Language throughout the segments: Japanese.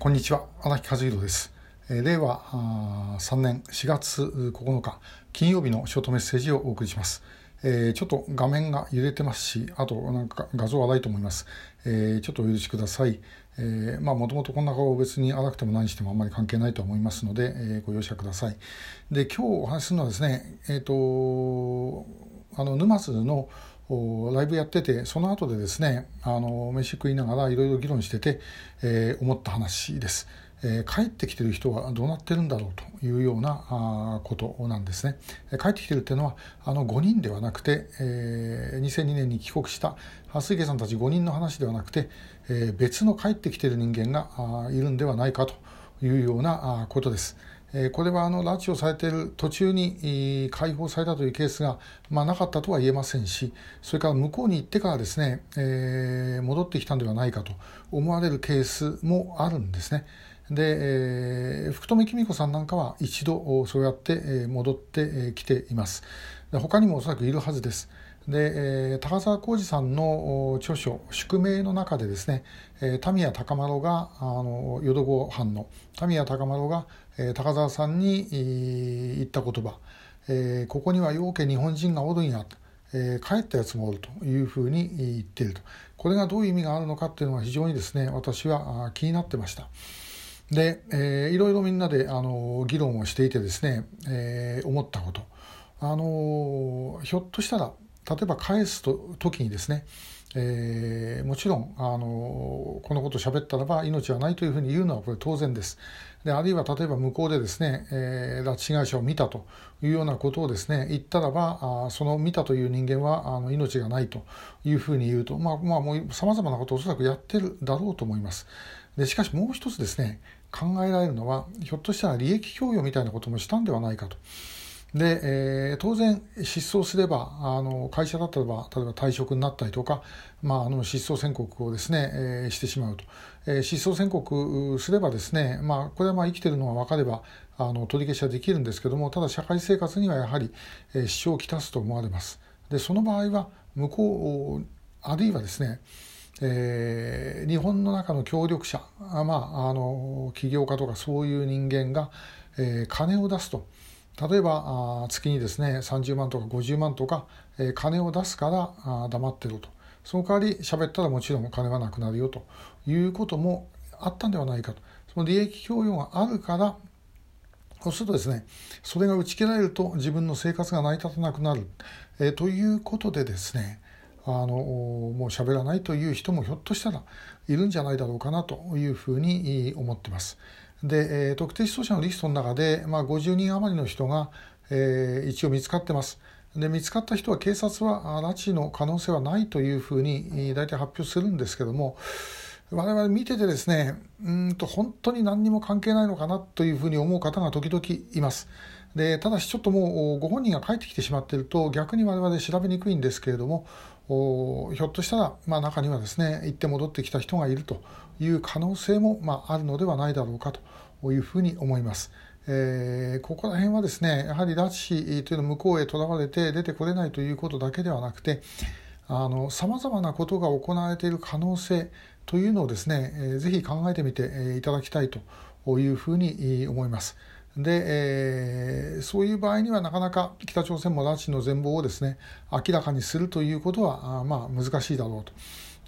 こんにちは荒木和弘です令和3年4月9日金曜日のショートメッセージをお送りします、ちょっと画面が揺れてますし、あとなんか画像荒いと思います。ちょっとお許しください。まあもともとこんな顔別に荒くても何してもあんまり関係ないと思いますので、ご容赦ください。で、今日お話しするのはですね、えっ、と、あの沼津のライブやっててその後でですねあの飯食いながらいろいろ議論してて、えー、思った話です、えー、帰ってきてる人はどうなってるんだろうというようなことなんですね帰ってきてるっていうのはあの5人ではなくて、えー、2002年に帰国した蓮池さんたち5人の話ではなくて、え、別の帰ってきてる人間がいるんではないかというようなことです。これはあの拉致をされている途中に解放されたというケースが、まあ、なかったとは言えませんしそれから向こうに行ってからですね、え、戻ってきたんではないかと思われるケースもあるんですね。で、福留公子さんなんかは一度そうやって戻ってきています。他にもおそらくいるはずです。で、えー、高沢浩二さんの著書「宿命」の中でですね、えー、田宮高丸があの淀子藩の田宮高丸が、えー、高沢さんに言った言葉、えー、ここには陽家日本人がおるんや。えー、帰ったやつもおるというふうに言っていると。これがどういう意味があるのかっていうのは非常にですね私は気になってました。で、えー、いろいろみんなであの議論をしていてですね、えー、思ったこと。あのひょっとしたら例えば返すと時にですね、えー、もちろんあのこのことを喋ったらば命はないというふうに言うのはこれ当然です。であるいは例えば向こうでですね、えー、拉致被害者を見たというようなことをですね言ったらばあその見たという人間はあの命がないというふうに言うとまあまあもうさまざまなことをおそらくやってるだろうと思います。でしかしもう一つですね考えられるのはひょっとしたら利益供与みたいなこともしたんではないかと。で、えー、当然失踪すればあの会社だったらば例えば退職になったりとか、まあ、あの失踪宣告をですね、えー、してしまうと、えー、失踪宣告すればですね、まあ、これはまあ生きてるのが分かればあの取り消しはできるんですけどもただ社会生活にはやはり、えー、支障をきたすと思われますでその場合は向こうあるいはですねえー、日本の中の協力者、まあ、あの起業家とかそういう人間が、えー、金を出すと。例えば月にですね30万とか50万とか、金を出すから黙ってると。その代わり喋ったらもちろん金はなくなるよと。いうこともあったんではないかと。その利益供与があるからそうするとですねそれが打ち切られると自分の生活が成り立たなくなる、え、ということでですねあのもう喋らないという人もひょっとしたらいるんじゃないだろうかなというふうに思ってます。で、えー、特定失踪者のリストの中で、まあ、50人余りの人が、えー、一応見つかってます。で見つかった人は警察は拉致の可能性はないというふうに大体発表するんですけども我々見ててですねうんと本当に何にも関係ないのかなというふうに思う方が時々います。でただしちょっともうご本人が帰ってきてしまっていると逆に我々調べにくいんですけれどもひょっとしたら、まあ、中にはですね行って戻ってきた人がいるという可能性も、まあ、あるのではないだろうかというふうに思います。えー、ここら辺はですねやはり拉致というのは向こうへとらわれて出てこれないということだけではなくてさまざまなことが行われている可能性というのをですね、えー、ぜひ考えてみていただきたいというふうに思います。で、えー、そういう場合にはなかなか北朝鮮も拉致の全貌をですね明らかにするということはあまあ難しいだろうと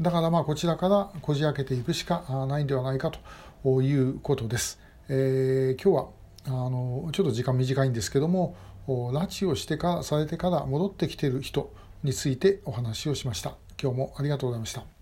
だからまあこちらからこじ開けていくしかないんではないかということです。えー、今日はあのちょっと時間短いんですけども拉致をしてからされてから戻ってきている人についてお話をしました。今日もありがとうございました。